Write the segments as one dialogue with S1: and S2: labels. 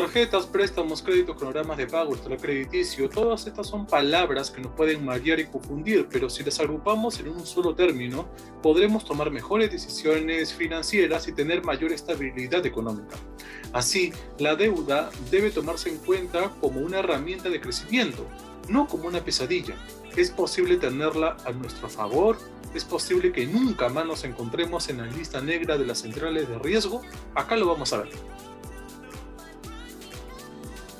S1: Tarjetas, préstamos, créditos, cronogramas de pago, historial crediticio, todas estas son palabras que nos pueden marear y confundir, pero si las agrupamos en un solo término, podremos tomar mejores decisiones financieras y tener mayor estabilidad económica. Así, la deuda debe tomarse en cuenta como una herramienta de crecimiento, no como una pesadilla. Es posible tenerla a nuestro favor, es posible que nunca más nos encontremos en la lista negra de las centrales de riesgo. Acá lo vamos a ver.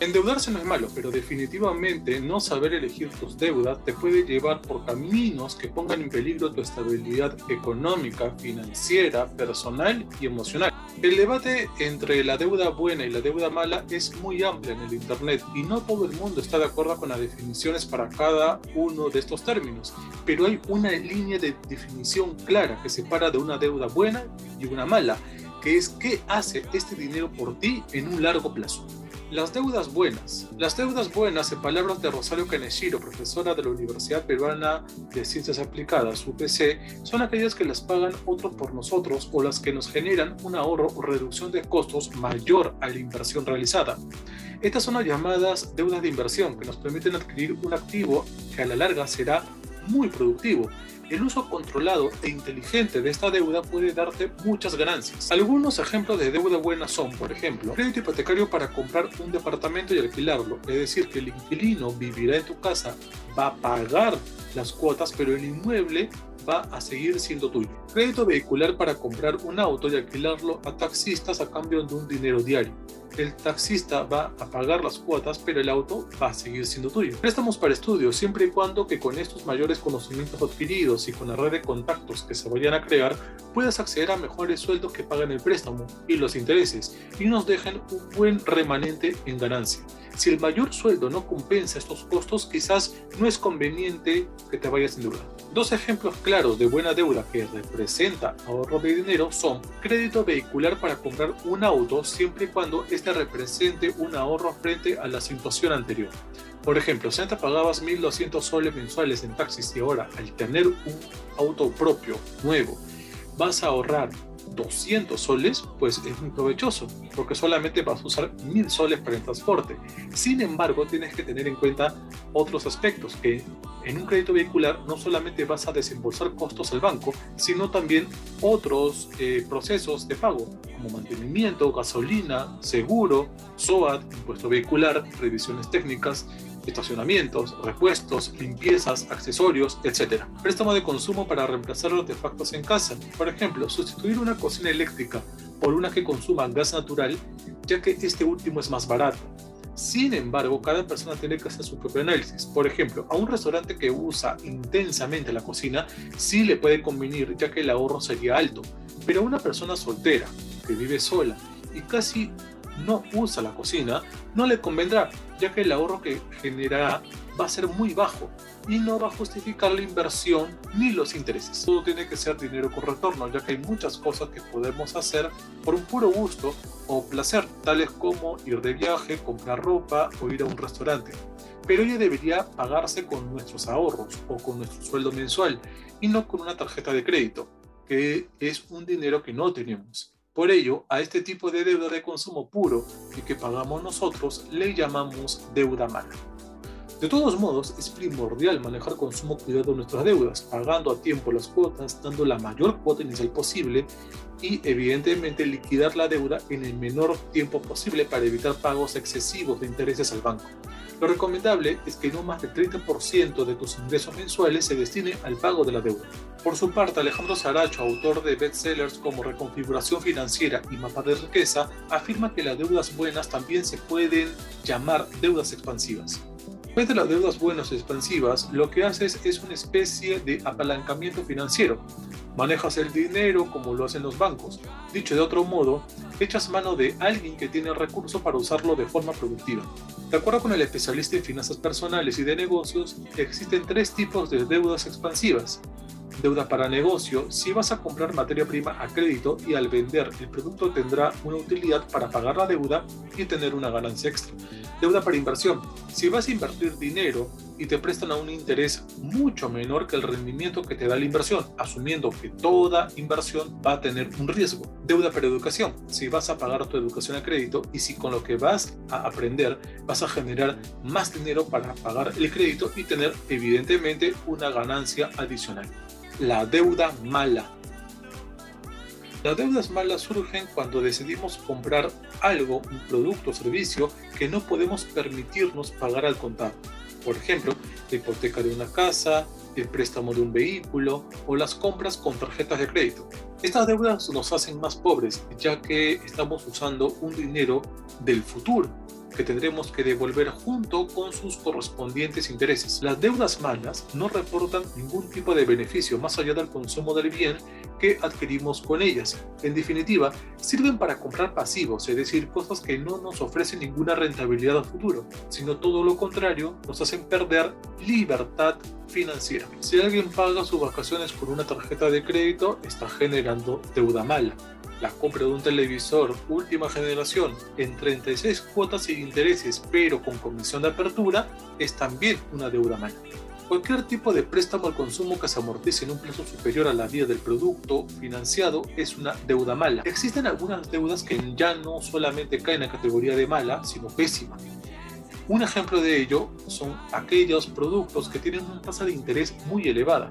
S1: Endeudarse no es malo, pero definitivamente no saber elegir tus deudas te puede llevar por caminos que pongan en peligro tu estabilidad económica, financiera, personal y emocional. El debate entre la deuda buena y la deuda mala es muy amplio en el Internet y no todo el mundo está de acuerdo con las definiciones para cada uno de estos términos, pero hay una línea de definición clara que separa de una deuda buena y una mala, que es qué hace este dinero por ti en un largo plazo. Las deudas buenas. Las deudas buenas, en palabras de Rosario Caneshiro, profesora de la Universidad Peruana de Ciencias Aplicadas, UPC, son aquellas que las pagan otros por nosotros o las que nos generan un ahorro o reducción de costos mayor a la inversión realizada. Estas son las llamadas deudas de inversión, que nos permiten adquirir un activo que a la larga será muy productivo el uso controlado e inteligente de esta deuda puede darte muchas ganancias. Algunos ejemplos de deuda buena son, por ejemplo, crédito hipotecario para comprar un departamento y alquilarlo, es decir, que el inquilino vivirá en tu casa, va a pagar las cuotas, pero el inmueble va a seguir siendo tuyo. Crédito vehicular para comprar un auto y alquilarlo a taxistas a cambio de un dinero diario el taxista va a pagar las cuotas, pero el auto va a seguir siendo tuyo. Préstamos para estudios, siempre y cuando que con estos mayores conocimientos adquiridos y con la red de contactos que se vayan a crear, puedas acceder a mejores sueldos que pagan el préstamo y los intereses y nos dejen un buen remanente en ganancia. Si el mayor sueldo no compensa estos costos, quizás no es conveniente que te vayas en deuda. Dos ejemplos claros de buena deuda que representa ahorro de dinero son crédito vehicular para comprar un auto siempre y cuando represente un ahorro frente a la situación anterior. Por ejemplo, si antes pagabas 1.200 soles mensuales en taxis y ahora al tener un auto propio, nuevo, vas a ahorrar 200 soles, pues es muy provechoso, porque solamente vas a usar 1000 soles para el transporte. Sin embargo, tienes que tener en cuenta otros aspectos, que en un crédito vehicular no solamente vas a desembolsar costos al banco, sino también otros eh, procesos de pago, como mantenimiento, gasolina, seguro, SOAT, impuesto vehicular, revisiones técnicas, estacionamientos, repuestos, limpiezas, accesorios, etc. Préstamo de consumo para reemplazar artefactos en casa. Por ejemplo, sustituir una cocina eléctrica por una que consuma gas natural, ya que este último es más barato. Sin embargo, cada persona tiene que hacer su propio análisis. Por ejemplo, a un restaurante que usa intensamente la cocina, sí le puede convenir, ya que el ahorro sería alto. Pero a una persona soltera, que vive sola y casi no usa la cocina, no le convendrá, ya que el ahorro que generará va a ser muy bajo y no va a justificar la inversión ni los intereses. Todo tiene que ser dinero con retorno, ya que hay muchas cosas que podemos hacer por un puro gusto o placer, tales como ir de viaje, comprar ropa o ir a un restaurante. Pero ello debería pagarse con nuestros ahorros o con nuestro sueldo mensual y no con una tarjeta de crédito, que es un dinero que no tenemos. Por ello, a este tipo de deuda de consumo puro y que pagamos nosotros le llamamos deuda mala. De todos modos, es primordial manejar con sumo cuidado nuestras deudas, pagando a tiempo las cuotas, dando la mayor cuota inicial posible y evidentemente liquidar la deuda en el menor tiempo posible para evitar pagos excesivos de intereses al banco. Lo recomendable es que no más del 30% de tus ingresos mensuales se destine al pago de la deuda. Por su parte, Alejandro Saracho, autor de bestsellers como Reconfiguración Financiera y Mapa de Riqueza, afirma que las deudas buenas también se pueden llamar deudas expansivas. En de las deudas buenas expansivas, lo que haces es una especie de apalancamiento financiero. Manejas el dinero como lo hacen los bancos. Dicho de otro modo, echas mano de alguien que tiene recursos para usarlo de forma productiva. De acuerdo con el especialista en finanzas personales y de negocios, existen tres tipos de deudas expansivas. Deuda para negocio, si vas a comprar materia prima a crédito y al vender el producto tendrá una utilidad para pagar la deuda y tener una ganancia extra. Deuda para inversión, si vas a invertir dinero y te prestan a un interés mucho menor que el rendimiento que te da la inversión, asumiendo que toda inversión va a tener un riesgo. Deuda para educación, si vas a pagar tu educación a crédito y si con lo que vas a aprender vas a generar más dinero para pagar el crédito y tener evidentemente una ganancia adicional. La deuda mala. Las deudas malas surgen cuando decidimos comprar algo, un producto o servicio que no podemos permitirnos pagar al contado por ejemplo, la hipoteca de una casa, el préstamo de un vehículo o las compras con tarjetas de crédito. Estas deudas nos hacen más pobres ya que estamos usando un dinero del futuro que tendremos que devolver junto con sus correspondientes intereses. Las deudas malas no reportan ningún tipo de beneficio más allá del consumo del bien que adquirimos con ellas. En definitiva, sirven para comprar pasivos, es decir, cosas que no nos ofrecen ninguna rentabilidad a futuro, sino todo lo contrario, nos hacen perder libertad financiera. Si alguien paga sus vacaciones con una tarjeta de crédito, está generando deuda mala la compra de un televisor última generación en 36 cuotas sin intereses pero con comisión de apertura es también una deuda mala. Cualquier tipo de préstamo al consumo que se amortice en un plazo superior a la vida del producto financiado es una deuda mala. Existen algunas deudas que ya no solamente caen en la categoría de mala, sino pésima. Un ejemplo de ello son aquellos productos que tienen una tasa de interés muy elevada.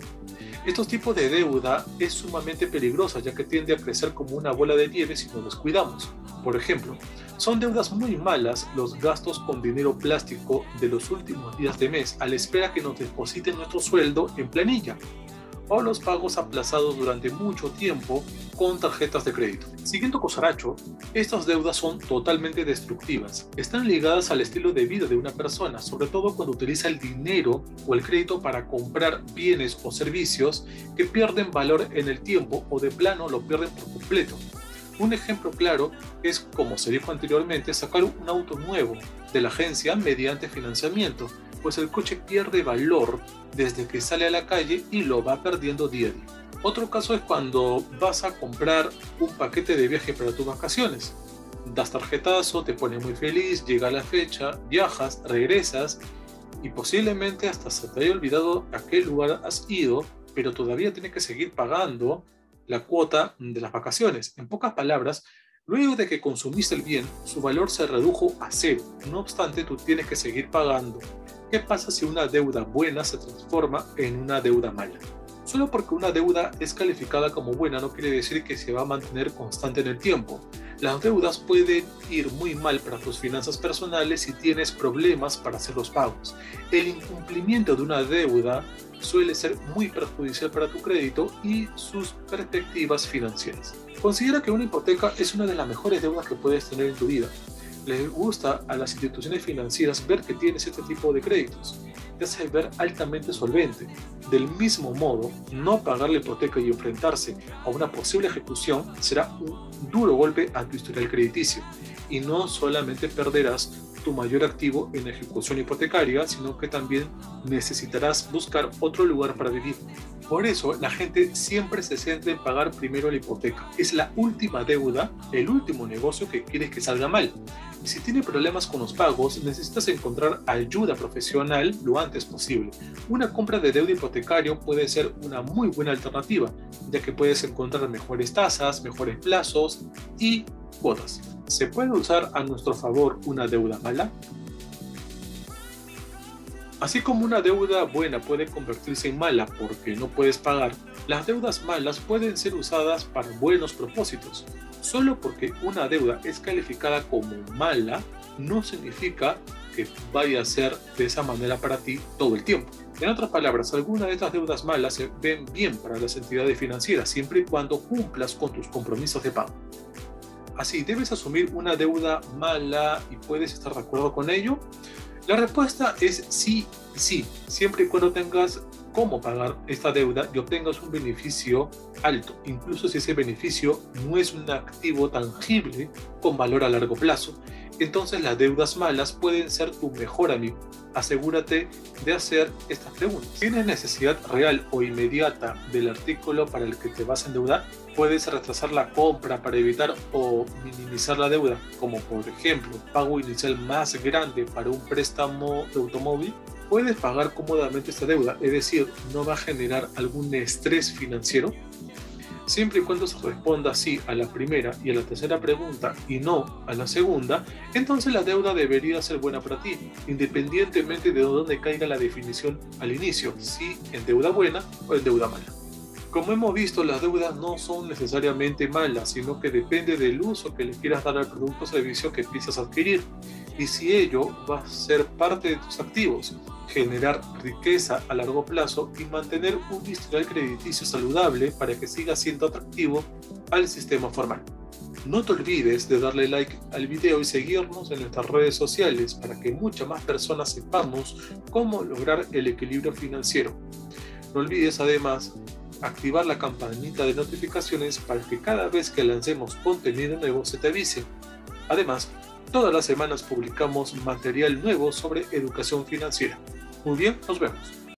S1: Estos tipos de deuda es sumamente peligrosa ya que tiende a crecer como una bola de nieve si no los cuidamos. Por ejemplo, son deudas muy malas los gastos con dinero plástico de los últimos días de mes a la espera que nos depositen nuestro sueldo en planilla o los pagos aplazados durante mucho tiempo con tarjetas de crédito. Siguiendo Cosaracho, estas deudas son totalmente destructivas. Están ligadas al estilo de vida de una persona, sobre todo cuando utiliza el dinero o el crédito para comprar bienes o servicios que pierden valor en el tiempo o de plano lo pierden por completo. Un ejemplo claro es, como se dijo anteriormente, sacar un auto nuevo de la agencia mediante financiamiento pues el coche pierde valor desde que sale a la calle y lo va perdiendo día. Otro caso es cuando vas a comprar un paquete de viaje para tus vacaciones. Das tarjetazo, te pone muy feliz, llega la fecha, viajas, regresas y posiblemente hasta se te haya olvidado a qué lugar has ido, pero todavía tienes que seguir pagando la cuota de las vacaciones. En pocas palabras, Luego de que consumiste el bien, su valor se redujo a cero. No obstante, tú tienes que seguir pagando. ¿Qué pasa si una deuda buena se transforma en una deuda mala? Solo porque una deuda es calificada como buena no quiere decir que se va a mantener constante en el tiempo. Las deudas pueden ir muy mal para tus finanzas personales si tienes problemas para hacer los pagos. El incumplimiento de una deuda suele ser muy perjudicial para tu crédito y sus perspectivas financieras. Considera que una hipoteca es una de las mejores deudas que puedes tener en tu vida. Les gusta a las instituciones financieras ver que tienes este tipo de créditos. Te hace ver altamente solvente. Del mismo modo, no pagar la hipoteca y enfrentarse a una posible ejecución será un duro golpe a tu historial crediticio. Y no solamente perderás tu mayor activo en ejecución hipotecaria, sino que también necesitarás buscar otro lugar para vivir. Por eso la gente siempre se centra en pagar primero la hipoteca. Es la última deuda, el último negocio que quieres que salga mal. Si tiene problemas con los pagos, necesitas encontrar ayuda profesional lo antes posible. Una compra de deuda hipotecario puede ser una muy buena alternativa, ya que puedes encontrar mejores tasas, mejores plazos y cuotas. ¿Se puede usar a nuestro favor una deuda mala? Así como una deuda buena puede convertirse en mala porque no puedes pagar, las deudas malas pueden ser usadas para buenos propósitos. Solo porque una deuda es calificada como mala, no significa que vaya a ser de esa manera para ti todo el tiempo. En otras palabras, algunas de estas deudas malas se ven bien para las entidades financieras siempre y cuando cumplas con tus compromisos de pago. Así, ¿debes asumir una deuda mala y puedes estar de acuerdo con ello? La respuesta es sí sí, siempre y cuando tengas cómo pagar esta deuda y obtengas un beneficio alto, incluso si ese beneficio no es un activo tangible con valor a largo plazo. Entonces las deudas malas pueden ser tu mejor amigo. asegúrate de hacer estas preguntas. ¿Tienes necesidad real o inmediata del artículo para el que te vas a endeudar? ¿Puedes retrasar la compra para evitar o minimizar la deuda? Como por ejemplo, pago inicial más grande para un préstamo de automóvil. ¿Puedes pagar cómodamente esta deuda? Es decir, ¿no va a generar algún estrés financiero? Siempre y cuando se responda sí a la primera y a la tercera pregunta y no a la segunda, entonces la deuda debería ser buena para ti, independientemente de dónde caiga la definición al inicio, si en deuda buena o en deuda mala. Como hemos visto, las deudas no son necesariamente malas, sino que depende del uso que le quieras dar al producto o servicio que piensas adquirir y si ello va a ser parte de tus activos, generar riqueza a largo plazo y mantener un historial crediticio saludable para que siga siendo atractivo al sistema formal. No te olvides de darle like al video y seguirnos en nuestras redes sociales para que muchas más personas sepamos cómo lograr el equilibrio financiero. No olvides además activar la campanita de notificaciones para que cada vez que lancemos contenido nuevo se te avise. Además, todas las semanas publicamos material nuevo sobre educación financiera. Muy bien, nos vemos.